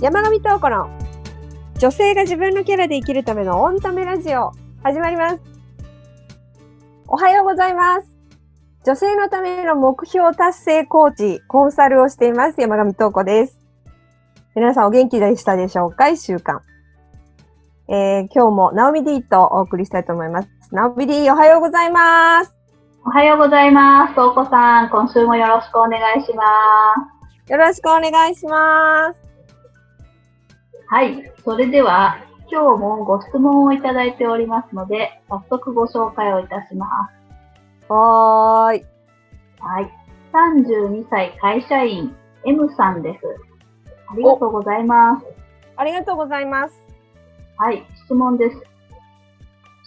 山上東子の女性が自分のキャラで生きるためのオンタメラジオ始まります。おはようございます。女性のための目標達成コーチ、コンサルをしています。山上東子です。皆さんお元気でしたでしょうか？一週間。えー、今日もナオミ D とお送りしたいと思います。ナオミ D おはようございます。おはようございます。東子さん、今週もよろしくお願いします。よろしくお願いします。はい。それでは、今日もご質問をいただいておりますので、早速ご紹介をいたします。はーい。はい。32歳会社員 M さんです。ありがとうございます。ありがとうございます。はい。質問です。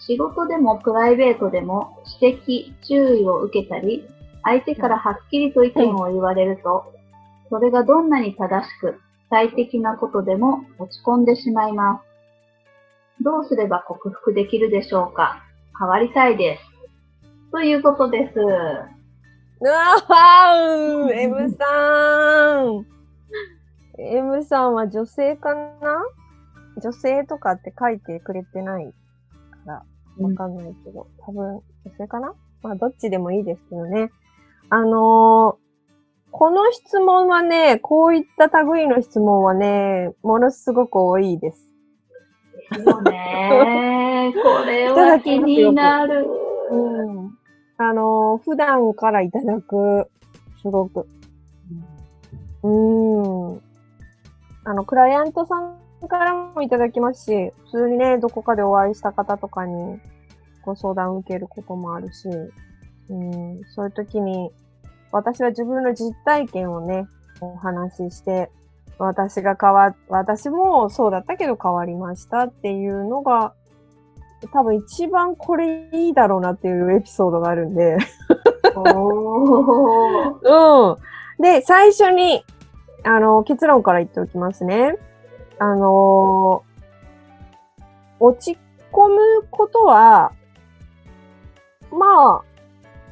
仕事でもプライベートでも指摘、注意を受けたり、相手からはっきりと意見を言われると、それがどんなに正しく、最適なことでも落ち込んでしまいます。どうすれば克服できるでしょうか？変わりたいです。ということです。うわー !M さん !M さんは女性かな？女性とかって書いてくれてないからわかんないけど、多分女性かな？まあどっちでもいいですけどね。あのーこの質問はね、こういった類の質問はね、ものすごく多いです。ですよね。これは気になる。うん。あのー普段からいただく、すごく。うーん。あの、クライアントさんからもいただきますし、普通にね、どこかでお会いした方とかにご相談を受けることもあるし、うん、そういう時に、私は自分の実体験をね、お話しして、私が変わ、私もそうだったけど変わりましたっていうのが、多分一番これいいだろうなっていうエピソードがあるんで。うん。で、最初に、あの、結論から言っておきますね。あの落ち込むことは、まあ、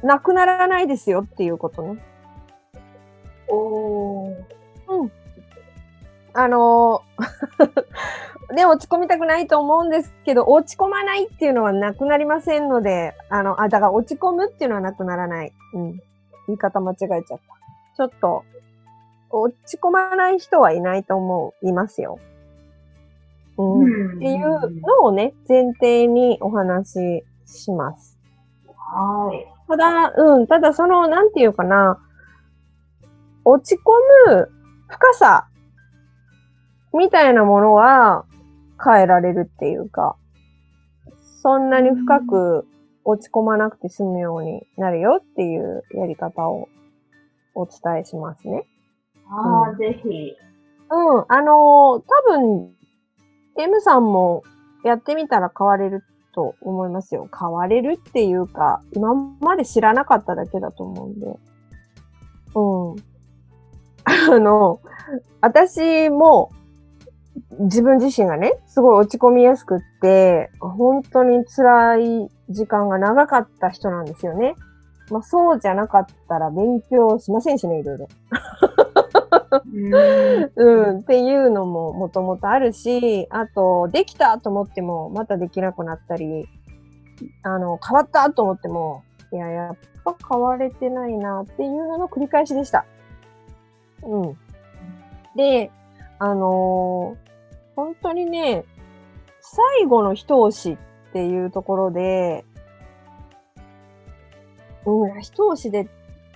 なくならないですよっていうことね。おーあのね、落ち込みたくないと思うんですけど、落ち込まないっていうのはなくなりませんので、あの、あ、だから落ち込むっていうのはなくならない。うん。言い方間違えちゃった。ちょっと、落ち込まない人はいないと思いますよ。うん。っていうのをね、前提にお話しします。はい。ただ、うん、ただその、なんていうかな、落ち込む深さみたいなものは変えられるっていうか、そんなに深く落ち込まなくて済むようになるよっていうやり方をお伝えしますね。ああ、ぜひ。うん、あのー多分、M さんもやってみたら変われると思いますよ。変われるっていうか、今まで知らなかっただけだと思うんで。うん。あの、私も、自分自身がね、すごい落ち込みやすくって、本当に辛い時間が長かった人なんですよね。まあそうじゃなかったら勉強しませんしね、いろいろ。うん、っていうのももともとあるし、あと、できたと思っても、またできなくなったり、あの、変わったと思っても、いや、やっぱ変われてないなっていうのの繰り返しでした。うん。で、あのー本当にね、最後の一押しっていうところで、うん、一押しでで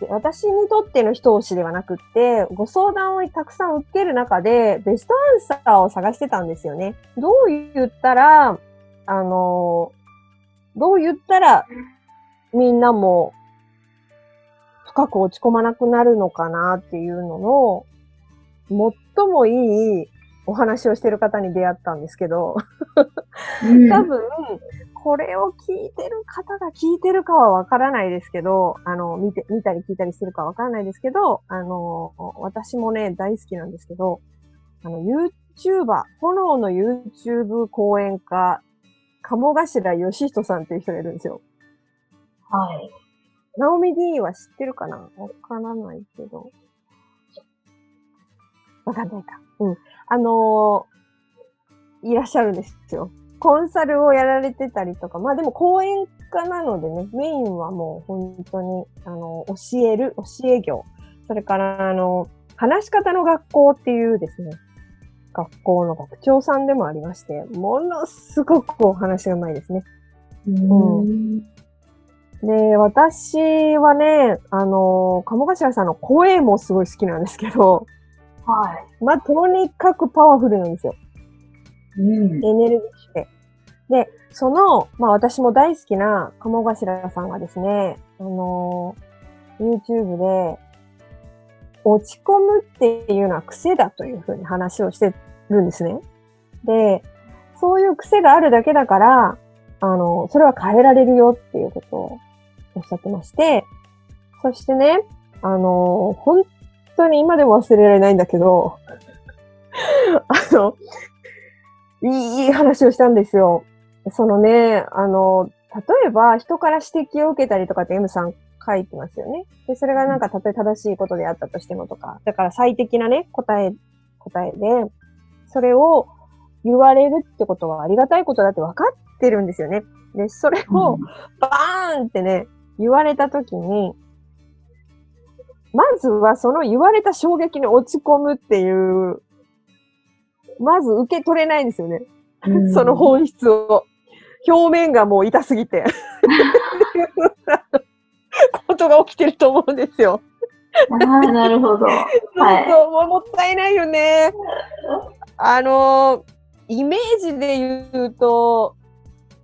私にとっての一押しではなくって、ご相談をたくさん受ける中で、ベストアンサーを探してたんですよね。どう言ったら、あの、どう言ったら、みんなも深く落ち込まなくなるのかなっていうのの、最もいいお話をしてる方に出会ったんですけど、うん多分、これを聞いてる方が聞いてるかはわからないですけど、あの、見て、見たり聞いたりしてるかわからないですけど、あの、私もね、大好きなんですけど、あの、YouTuber、炎の YouTube 講演家、鴨頭義人さんっていう人がいるんですよ。はい。ナオミ D は知ってるかな？わからないけど。わかんないか。うん。あのーいらっしゃるんですよ。コンサルをやられてたりとか、まあでも講演家なのでね、メインはもう本当に、あの、教える、教え業。それから、あの、話し方の学校っていうですね、学校の学長さんでもありまして、ものすごくお話がうまいですね。うん。で、私はね、あの、鴨頭さんの声もすごい好きなんですけど、はい。まあ、とにかくパワフルなんですよ。うん。エネルギッシュで。で、その、まあ私も大好きな鴨頭さんがですね、あのー YouTube で、落ち込むっていうのは癖だというふうに話をしてるんですね。で、そういう癖があるだけだから、あの、それは変えられるよっていうことをおっしゃってまして、そしてね、あの、本当に今でも忘れられないんだけど、あの、いい話をしたんですよ。そのね、あの、例えば人から指摘を受けたりとかって M さん書いてますよね。で、それがなんかたとえ正しいことであったとしてもとか、だから最適なね、答え、答えで、それを言われるってことはありがたいことだって分かってるんですよね。で、それをバーンってね、言われたときに、まずはその言われた衝撃に落ち込むっていう、まず受け取れないんですよね。うんその本質を。表面がもう痛すぎて。ことが起きてると思うんですよ。なるほど。はい。そうもうもったいないよね。あの、イメージで言うと、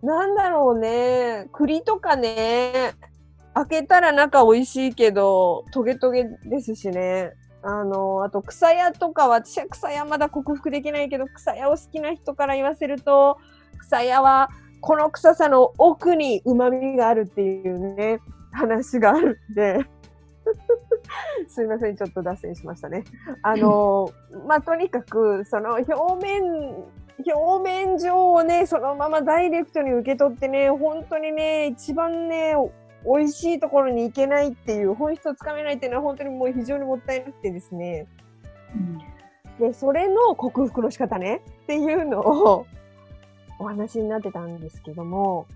なんだろうね。栗とかね、開けたら中美味しいけど、トゲトゲですしね。あの、あと草屋とかは、私は草屋まだ克服できないけど、草屋を好きな人から言わせると、草屋はこの臭さの奥に旨味があるっていうね、話があるんで。すいません、ちょっと脱線しましたね。あの、まあ、とにかく、その表面、表面上をね、そのままダイレクトに受け取ってね、本当にね、一番ね、美味しいところに行けないっていう、本質をつかめないっていうのは本当にもう非常にもったいなくてですね。で、それの克服の仕方ねっていうのをお話になってたんですけども、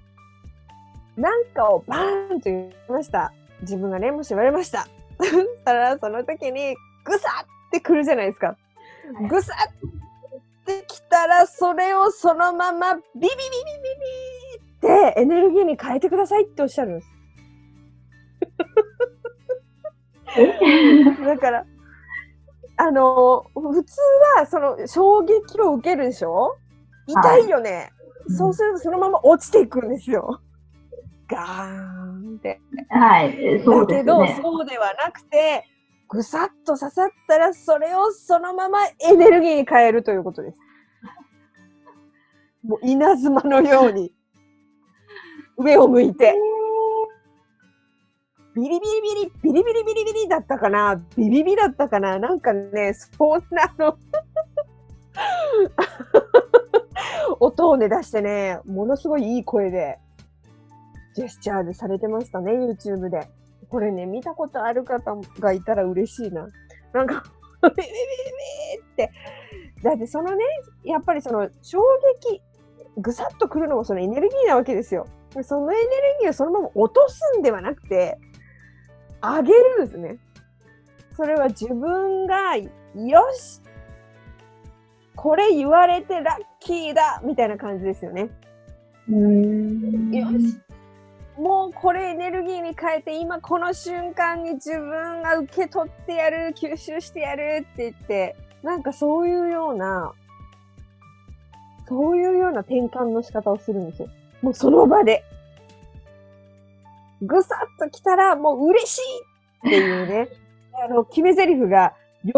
なんかをバーンと言いました。自分がね、もし言われました。そしたら、その時に、ぐさってくるじゃないですか。ぐさってきたら、それをそのままビビビビビビってエネルギーに変えてくださいっておっしゃるんです。だから、あの、普通はその衝撃を受けるでしょ？痛いよね、うんそうするとそのまま落ちていくんですよ。ガーンって。はい。そうですだけど、ね。そうではなくて、ぐさっと刺さったら、それをそのままエネルギーに変えるということです。もう稲妻のように、上を向いて。ビリビリビリ、ビリビリビリビリだったかな？ビビビだったかな？なんかね、そんなの 音をね出してね、ものすごいいい声で、ジェスチャーでされてましたね、YouTube で。これね、見たことある方がいたら嬉しいな。なんか、ビビビビビって。だってそのね、やっぱりその衝撃、ぐさっとくるのもそのエネルギーなわけですよ。そのエネルギーをそのまま落とすんではなくて、上げるんですね。それは自分が、よしこれ言われてラッキーだみたいな感じですよね。うんよし。もうこれエネルギーに変えて今この瞬間に自分が受け取ってやる吸収してやるって言ってなんかそういうようなそういうような転換の仕方をするんですよ。もうその場で。ぐさっと来たらもう嬉しいっていうね。あの、決め台詞が喜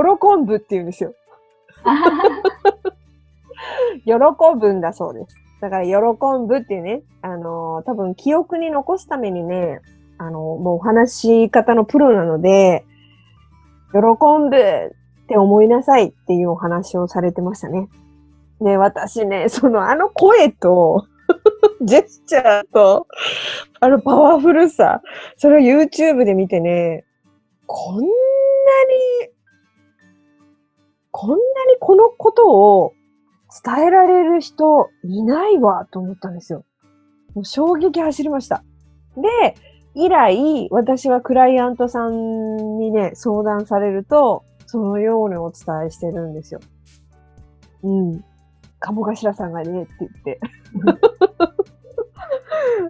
ぶっていうんですよ。喜ぶんだそうです。だから、喜ぶっていうね、あのー多分記憶に残すためにね、あのーもうお話し方のプロなので、喜ぶって思いなさいっていうお話をされてましたね。で、私ね、そのあの声と、ジェスチャーと、あのパワフルさ、それを YouTube で見てね、こんなに、こんなにこのことを伝えられる人いないわと思ったんですよ。もう衝撃走りました。で、以来、私はクライアントさんにね、相談されると、そのようにお伝えしてるんですよ。うん。鴨頭さんがね、って言って。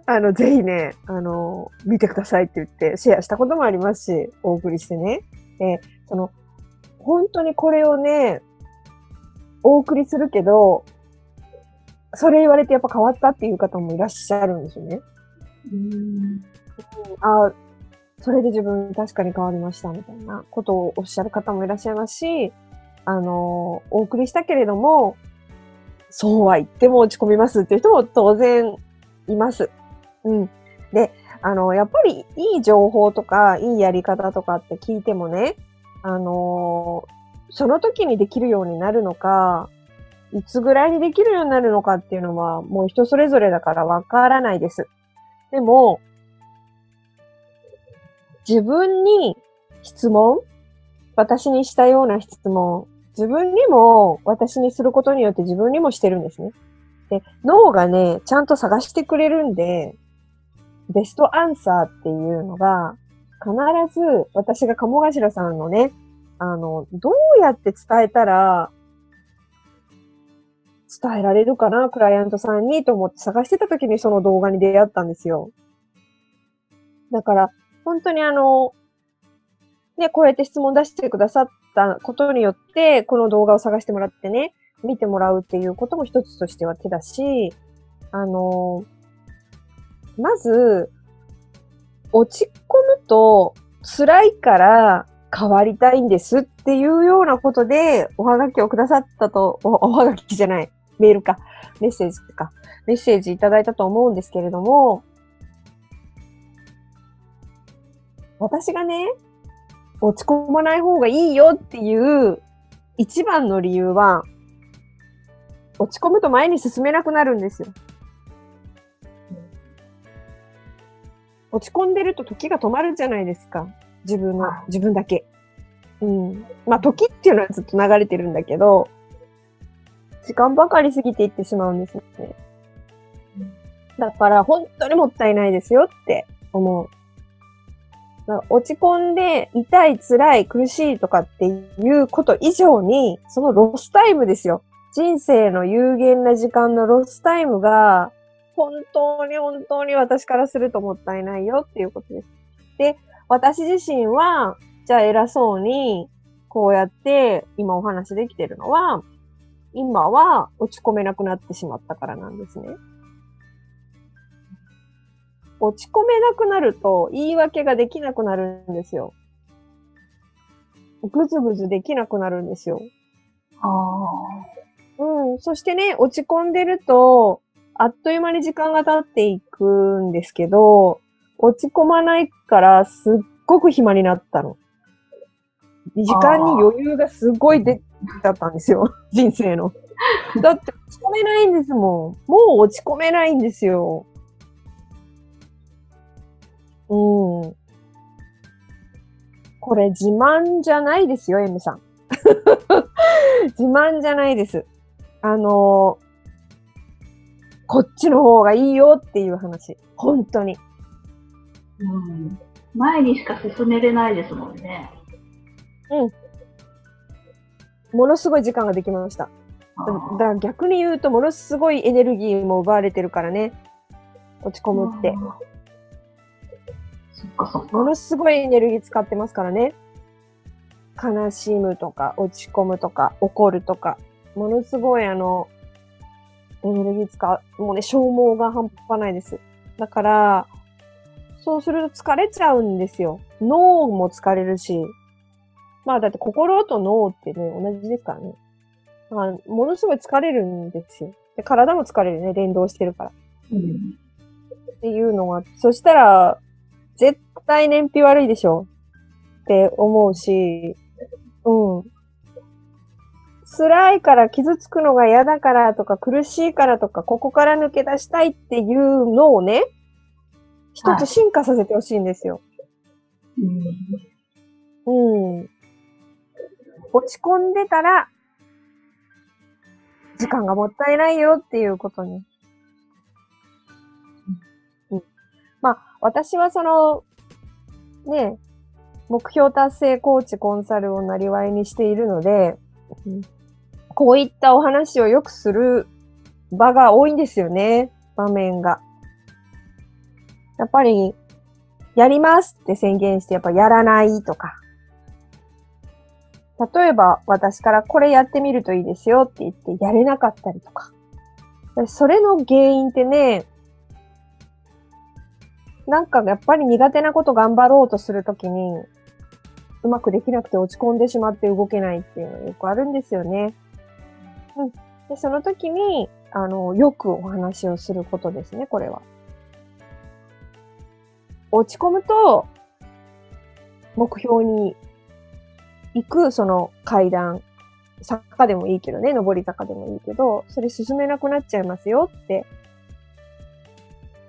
あの、ぜひね、あの、見てくださいって言ってシェアしたこともありますし、お送りしてね。で、その、本当にこれをね、お送りするけど、それ言われてやっぱ変わったっていう方もいらっしゃるんですよね。うん。あそれで自分確かに変わりましたみたいなことをおっしゃる方もいらっしゃいますし、あの、お送りしたけれども、そうは言っても落ち込みますっていう人も当然います。うん。で、あの、やっぱりいい情報とか、いいやり方とかって聞いてもね、あのその時にできるようになるのか、いつぐらいにできるようになるのかっていうのは、もう人それぞれだからわからないです。でも、自分に質問私にしたような質問、自分にも私にすることによって自分にもしてるんですね。で、脳がね、ちゃんと探してくれるんで、ベストアンサーっていうのが、必ず私が鴨頭さんのね、あの、どうやって伝えたら、伝えられるかな、クライアントさんにと思って探してた時にその動画に出会ったんですよ。だから、本当にあの、ね、こうやって質問出してくださったことによって、この動画を探してもらってね、見てもらうっていうことも一つとしては手だし、あの、まず、落ち込むと辛いから変わりたいんですっていうようなことでおはがきをくださったと、おおはがきじゃない、メールか、メッセージか、メッセージいただいたと思うんですけれども、私がね、落ち込まない方がいいよっていう一番の理由は、落ち込むと前に進めなくなるんですよ。落ち込んでると時が止まるじゃないですか。自分の、自分だけ。うん。まあ、時っていうのはずっと流れてるんだけど、時間ばかり過ぎていってしまうんですね。だから、本当にもったいないですよって思う。落ち込んで痛い、辛い、苦しいとかっていうこと以上に、そのロスタイムですよ。人生の有限な時間のロスタイムが、本当に本当に私からするともったいないよっていうことです。で、私自身は、じゃあ偉そうに、こうやって今お話できてるのは、今は落ち込めなくなってしまったからなんですね。落ち込めなくなると言い訳ができなくなるんですよ。ぐずぐずできなくなるんですよ。ああ。うん。そしてね、落ち込んでると、あっという間に時間が経っていくんですけど、落ち込まないからすっごく暇になったの。時間に余裕がすごい出ちゃったんですよ。人生の。だって落ち込めないんですもん。もう落ち込めないんですよ。うん。これ自慢じゃないですよ、M さん。自慢じゃないです。あのー、こっちの方がいいよっていう話。本当に。うん。前にしか進めれないですもんね。うん。ものすごい時間ができました。だから逆に言うと、ものすごいエネルギーも奪われてるからね。落ち込むって。ものすごいエネルギー使ってますからね。悲しむとか、落ち込むとか、怒るとか、ものすごいあの、エネルギー使う、もうね、消耗が半端ないです。だから、そうすると疲れちゃうんですよ。脳も疲れるし。まあだって心と脳ってね、同じですからね。まあ、ものすごい疲れるんですよ。で体も疲れるね、連動してるから。うん、っていうのが、そしたら、絶対燃費悪いでしょって思うし、うん。辛いから傷つくのが嫌だからとか苦しいからとかここから抜け出したいっていうのをね、一つ進化させてほしいんですよ。はい、うん。うん。落ち込んでたら時間がもったいないよっていうことに。うん。まあ、私はその、ね、目標達成コーチコンサルをなりわいにしているので、こういったお話をよくする場が多いんですよね、場面が。やっぱり、やりますって宣言して、やっぱやらないとか。例えば、私からこれやってみるといいですよって言ってやれなかったりとか。それの原因ってね、なんかやっぱり苦手なこと頑張ろうとするときに、うまくできなくて落ち込んでしまって動けないっていうのがよくあるんですよね。うん。で、その時に、あの、よくお話をすることですね、これは。落ち込むと、目標に行く、その階段、坂でもいいけどね、上り坂でもいいけど、それ進めなくなっちゃいますよって。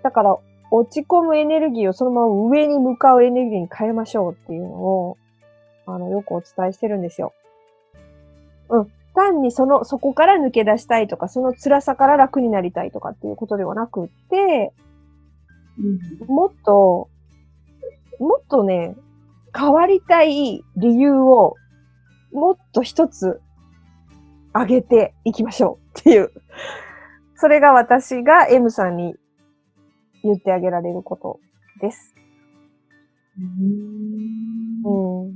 だから、落ち込むエネルギーをそのまま上に向かうエネルギーに変えましょうっていうのを、あの、よくお伝えしてるんですよ。うん。単にその、そこから抜け出したいとか、その辛さから楽になりたいとかっていうことではなくって、うん、もっと、もっとね、変わりたい理由をもっと一つ上げていきましょうっていう。それが私が M さんに言ってあげられることです。うん。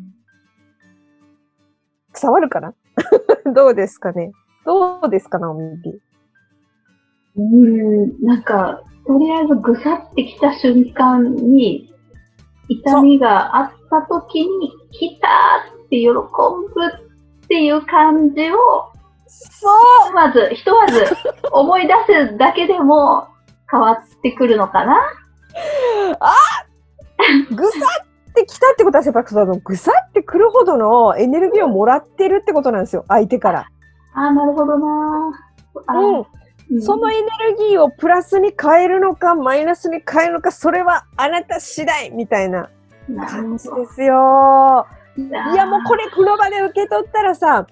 伝わるかな？どうですかね？どうですかな、おみぴ。うん、なんか、とりあえずぐさってきた瞬間に、痛みがあった時に、来たって喜ぶっていう感じを、そう。まず、ひとまず 思い出すだけでも変わってくるのかな？あ ぐさってきたってことは、やっぱそのぐさってくるほどのエネルギーをもらってるってことなんですよ、相手から。ああ、なるほどなうん。そのエネルギーをプラスに変えるのか、マイナスに変えるのか、それはあなた次第みたいな感じですよ。いや、もうこれ、この場で受け取ったらさ、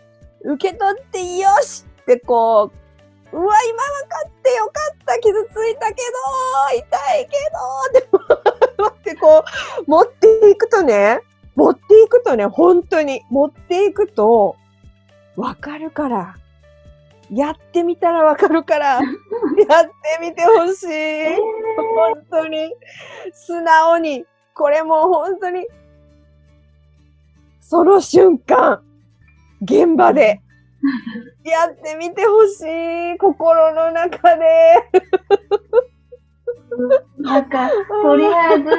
受け取ってよしってこう、うわ、今分かってよかった、傷ついたけど、痛いけど、ってってこう、持っていくとね、持っていくとね、本当に、持っていくと、わかるから。やってみたらわかるから、やってみてほしい。本当に、素直に、これもう本当に、その瞬間、現場で、やってみてほしい、心の中で。なんか、とりあえず、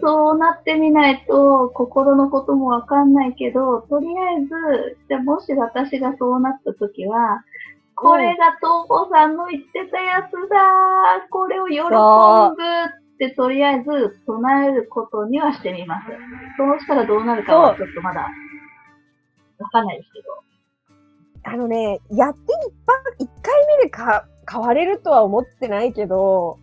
そうなってみないと、心のこともわかんないけど、とりあえず、じゃもし私がそうなった時は、これが東子さんの言ってたやつだこれを喜ぶってとりあえず唱えることにはしてみます。そうしたらどうなるかはちょっとまだわかんないですけど。あのね、やって一般、一回目でか変われるとは思ってないけど、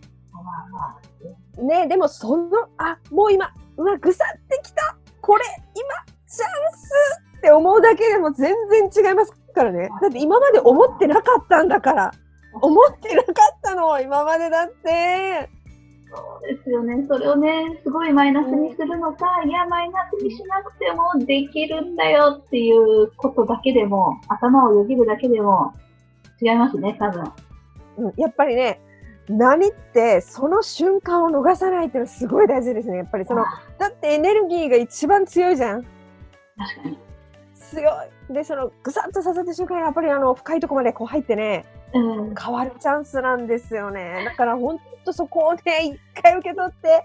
ね、でもその、あ、もう今、うわ、ぐさってきたこれ、今、チャンスって思うだけでも全然違いますからね。だって今まで思ってなかったんだから。思ってなかったの、今までだって。そうですよね。それをね、すごいマイナスにするのか、いや、マイナスにしなくてもできるんだよっていうことだけでも、頭をよぎるだけでも違いますね、多分。うん、やっぱりね、何ってその瞬間を逃さないっていうのはすごい大事ですね。やっぱりその、だってエネルギーが一番強いじゃん。確かに。強い。で、そのぐさっと刺さった瞬間、やっぱりあの深いところまでこう入ってね、うん、変わるチャンスなんですよね。だから本当そこをね、一回受け取って、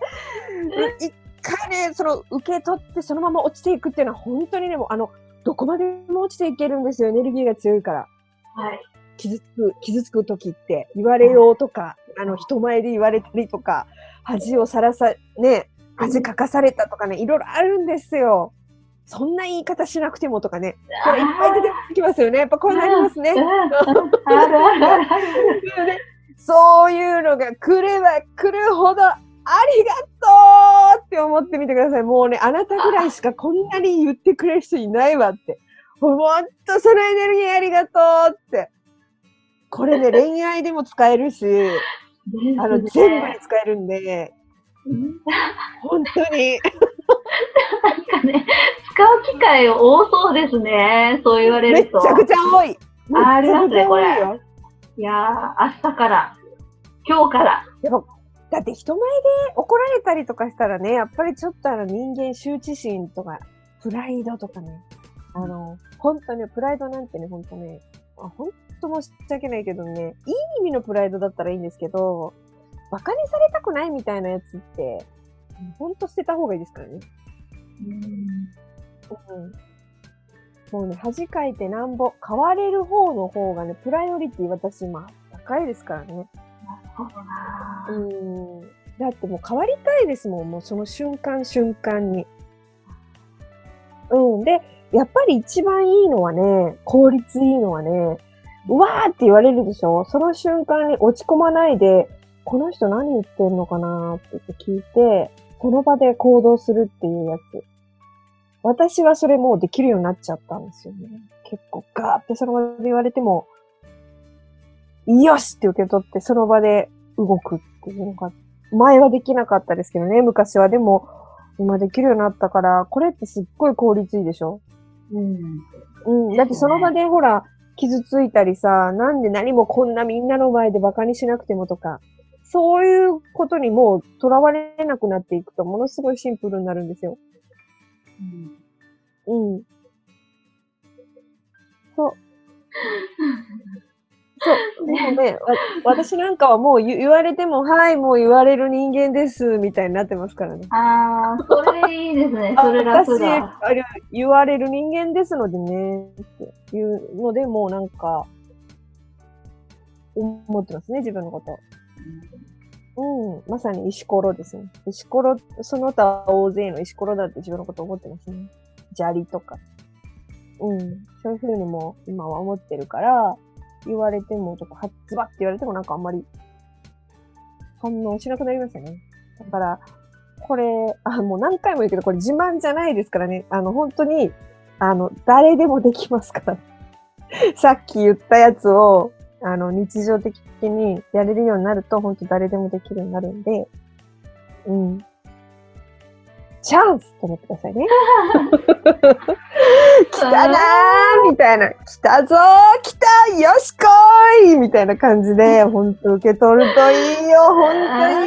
一回ね、その受け取ってそのまま落ちていくっていうのは本当にね、もうあの、どこまでも落ちていけるんですよ。エネルギーが強いから。はい。傷つく、傷つく時って言われようとか、あの、人前で言われたりとか、恥をさらさ、ね、恥かかされたとかね、いろいろあるんですよ。そんな言い方しなくてもとかね、これいっぱい出てきますよね。やっぱこうなりますね。そういうのが来れば来るほど、ありがとうって思ってみてください。もうね、あなたぐらいしかこん。なに言ってくれる人いないわって。ほん。とそのエネルギーありがとうって。これね、恋愛でも使えるし、あの、全部に使えるん。で、本当に。なん。かね、使う機会多そうですね。そう言われると。めちゃくちゃ多い。あありますね、これ。いやー、明日から、今日から。やっぱだって人前で怒られたりとかしたらね、やっぱりちょっとあの人間羞恥心とか、プライドとかね、あの、本当ね、プライドなんてね、本当ね、本当申し訳ないけどね、いい意味のプライドだったらいいんですけど、馬鹿にされたくないみたいなやつって、ほんと捨てた方がいいですからね。うん。うん。もうね、恥かいてなんぼ、変われる方の方がね、プライオリティ私今、高いですからね。うん。だってもう変わりたいですもん、もうその瞬間瞬間に。うん。で、やっぱり一番いいのはね、効率いいのはね、うわーって言われるでしょ？その瞬間に落ち込まないで、この人何言ってんのかなって聞いて、その場で行動するっていうやつ。私はそれもうできるようになっちゃったんですよね。結構ガーってその場で言われても、よしって受け取ってその場で動くっていうのが、前はできなかったですけどね、昔は。でも、今できるようになったから、これってすっごい効率いいでしょ？うん。うん。だってその場でほら、傷ついたりさ、なんで何もこんなみんなの前で馬鹿にしなくてもとか、そういうことにもう囚われなくなっていくと、ものすごいシンプルになるんですよ。うん。うん。そう。そう。でもね、私なんかはもう言われても、はい、もう言われる人間です、みたいになってますからね。ああ、それいいですね。それ楽だ。私あれ、言われる人間ですのでね、っていうので、もうなんか、思ってますね、自分のこと。うん、まさに石ころですね。石ころ、その他大勢の石ころだって自分のこと思ってますね。砂利とか。うん、そういうふうにも今は思ってるから、言われても、ちょっとか、はズバって言われてもなんかあんまり反応しなくなりましたね。だから、これ、あ、もう何回も言うけど、これ自慢じゃないですからね。あの、本当に、あの、誰でもできますから。さっき言ったやつを、あの、日常的にやれるようになると、本当誰でもできるようになるんで、うん。チャンスと思ってくださいね。来たなーみたいな。来たぞー来たよしこーいみたいな感じで、ほんと受け取るといいよほん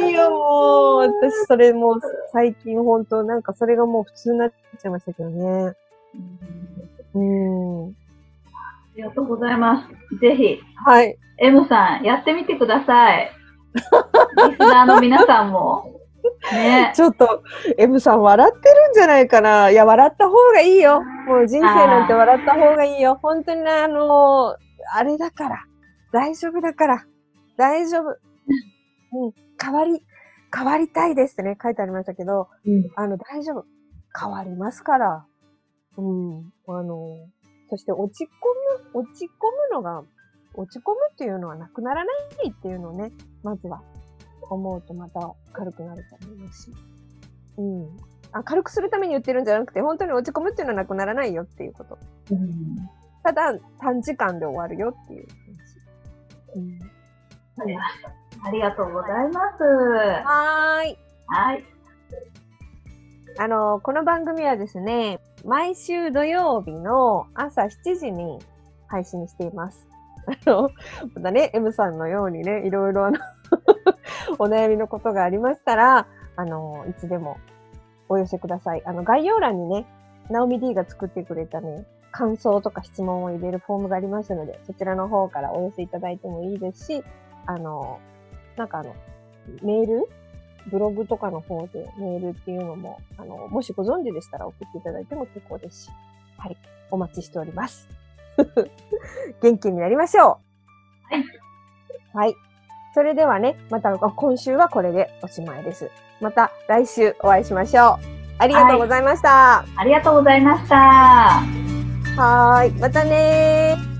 といいよもう私それもう最近ほんとなんかそれがもう普通になっちゃいましたけどね。うん。ありがとうございます。ぜひ。はい。M さん、やってみてください。リスナーの皆さんも。ね、ちょっと、M さん笑ってるんじゃないかな。いや、笑った方がいいよ。もう人生なんて笑った方がいいよ。本当にね、あのー、あれだから。大丈夫だから。大丈夫。うん、変わり、変わりたいですってね、書いてありましたけど、うん、あの、大丈夫。変わりますから。うん、あのー、そして落ち込む、落ち込むのが、落ち込むっていうのはなくならないっていうのをね、まずは思うとまた軽くなると思いますし。うん。あ、軽くするために言ってるんじゃなくて、本当に落ち込むっていうのはなくならないよっていうこと。うん、ただ、短時間で終わるよっていう話。うん。ありがとうございます。はい。はい。あの、この番組はですね、毎週土曜日の朝7時に配信しています。あの、またね、M さんのようにね、いろいろあの お悩みのことがありましたら、あの、いつでもお寄せください。あの、概要欄にね、ナオミ D が作ってくれたね、感想とか質問を入れるフォームがありますので、そちらの方からお寄せいただいてもいいですし、あの、なんかあの、メールブログとかの方でメールっていうのも、あの、もしご存知でしたら送っていただいても結構ですし、はい、お待ちしております。元気になりましょう。はい。はい。それではね、また今週はこれでおしまいです。また来週お会いしましょう。ありがとうございました。はい、ありがとうございました。はい。またね